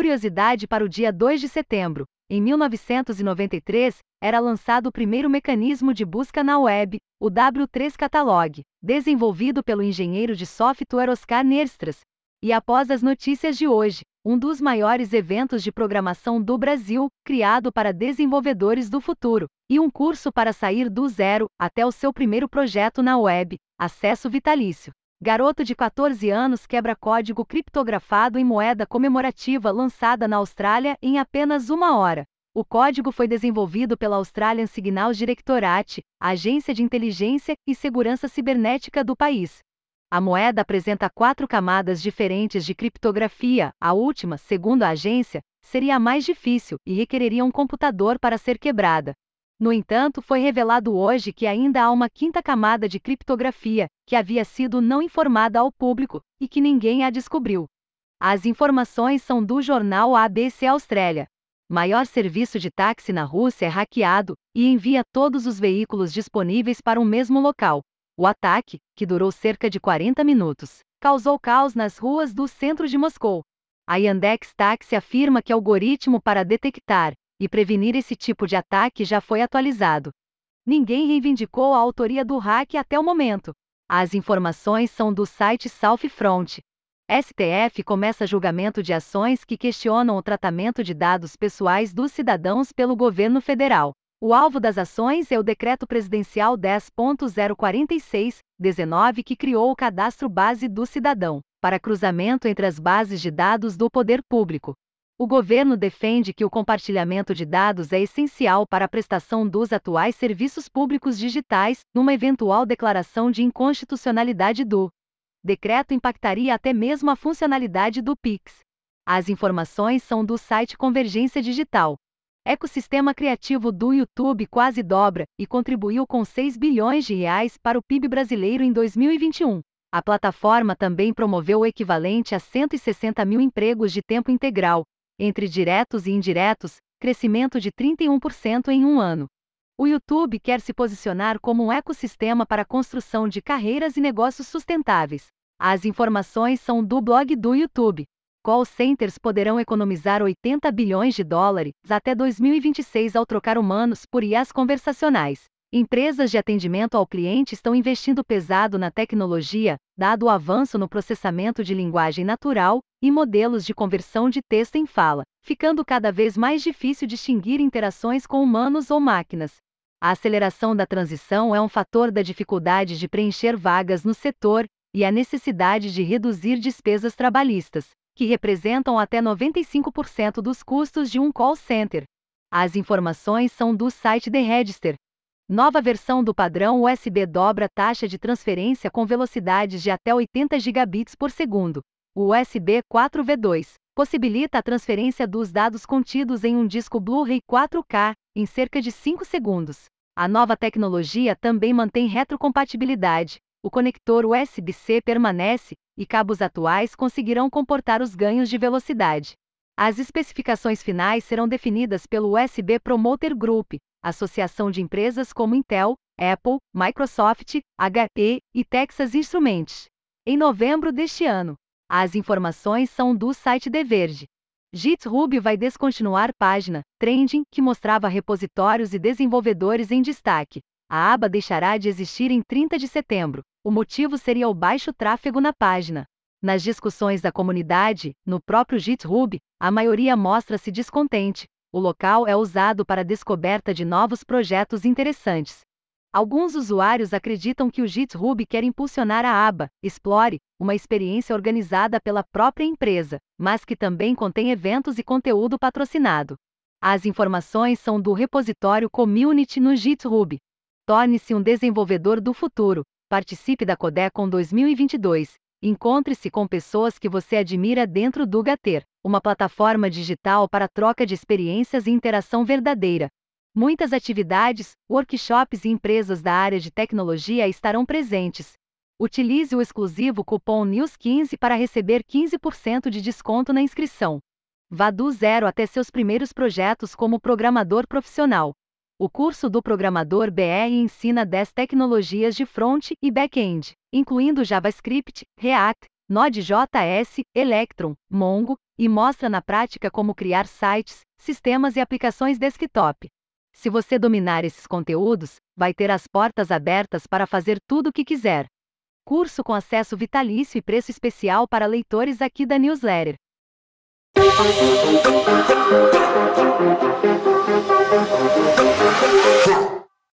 Curiosidade para o dia 2 de setembro. Em 1993, era lançado o primeiro mecanismo de busca na web, o W3 Catalog, desenvolvido pelo engenheiro de software Oscar Nerstras. E após as notícias de hoje, um dos maiores eventos de programação do Brasil, criado para desenvolvedores do futuro, e um curso para sair do zero até o seu primeiro projeto na web, acesso vitalício. Garoto de 14 anos quebra código criptografado em moeda comemorativa lançada na Austrália em apenas uma hora. O código foi desenvolvido pela Australian Signals Directorate, agência de inteligência e segurança cibernética do país. A moeda apresenta quatro camadas diferentes de criptografia, a última, segundo a agência, seria a mais difícil e requereria um computador para ser quebrada. No entanto, foi revelado hoje que ainda há uma quinta camada de criptografia, que havia sido não informada ao público e que ninguém a descobriu. As informações são do jornal ABC Austrália. Maior serviço de táxi na Rússia é hackeado e envia todos os veículos disponíveis para um mesmo local. O ataque, que durou cerca de 40 minutos, causou caos nas ruas do centro de Moscou. A Yandex Taxi afirma que algoritmo para detectar e prevenir esse tipo de ataque já foi atualizado. Ninguém reivindicou a autoria do hack até o momento. As informações são do site Southfront. STF começa julgamento de ações que questionam o tratamento de dados pessoais dos cidadãos pelo governo federal. O alvo das ações é o Decreto Presidencial 10.046-19 que criou o Cadastro Base do Cidadão, para cruzamento entre as bases de dados do poder público. O governo defende que o compartilhamento de dados é essencial para a prestação dos atuais serviços públicos digitais, numa eventual declaração de inconstitucionalidade do decreto impactaria até mesmo a funcionalidade do Pix. As informações são do site Convergência Digital. Ecossistema criativo do YouTube quase dobra e contribuiu com 6 bilhões de reais para o PIB brasileiro em 2021. A plataforma também promoveu o equivalente a 160 mil empregos de tempo integral, entre diretos e indiretos, crescimento de 31% em um ano. O YouTube quer se posicionar como um ecossistema para a construção de carreiras e negócios sustentáveis. As informações são do blog do YouTube. Call centers poderão economizar 80 bilhões de dólares até 2026 ao trocar humanos por IAs conversacionais. Empresas de atendimento ao cliente estão investindo pesado na tecnologia, dado o avanço no processamento de linguagem natural e modelos de conversão de texto em fala, ficando cada vez mais difícil distinguir interações com humanos ou máquinas. A aceleração da transição é um fator da dificuldade de preencher vagas no setor e a necessidade de reduzir despesas trabalhistas, que representam até 95% dos custos de um call center. As informações são do site The Register, Nova versão do padrão USB dobra taxa de transferência com velocidades de até 80 gigabits por segundo. O USB 4V2 possibilita a transferência dos dados contidos em um disco Blu-ray 4K em cerca de 5 segundos. A nova tecnologia também mantém retrocompatibilidade. O conector USB-C permanece e cabos atuais conseguirão comportar os ganhos de velocidade. As especificações finais serão definidas pelo USB Promoter Group, associação de empresas como Intel, Apple, Microsoft, HP e Texas Instruments. Em novembro deste ano, as informações são do site The Verge. GitHub vai descontinuar página Trending que mostrava repositórios e desenvolvedores em destaque. A aba deixará de existir em 30 de setembro. O motivo seria o baixo tráfego na página. Nas discussões da comunidade, no próprio GitHub, a maioria mostra-se descontente, o local é usado para a descoberta de novos projetos interessantes. Alguns usuários acreditam que o GitHub quer impulsionar a aba Explore, uma experiência organizada pela própria empresa, mas que também contém eventos e conteúdo patrocinado. As informações são do repositório Community no GitHub. Torne-se um desenvolvedor do futuro. Participe da Codecon 2022. Encontre-se com pessoas que você admira dentro do Gater uma plataforma digital para troca de experiências e interação verdadeira. Muitas atividades, workshops e empresas da área de tecnologia estarão presentes. Utilize o exclusivo cupom NEWS15 para receber 15% de desconto na inscrição. Vá do zero até seus primeiros projetos como programador profissional. O curso do Programador BR ensina 10 tecnologias de front e back-end, incluindo JavaScript, React, Node.js, Electron, Mongo, e mostra na prática como criar sites, sistemas e aplicações desktop. Se você dominar esses conteúdos, vai ter as portas abertas para fazer tudo o que quiser. Curso com acesso vitalício e preço especial para leitores aqui da newsletter.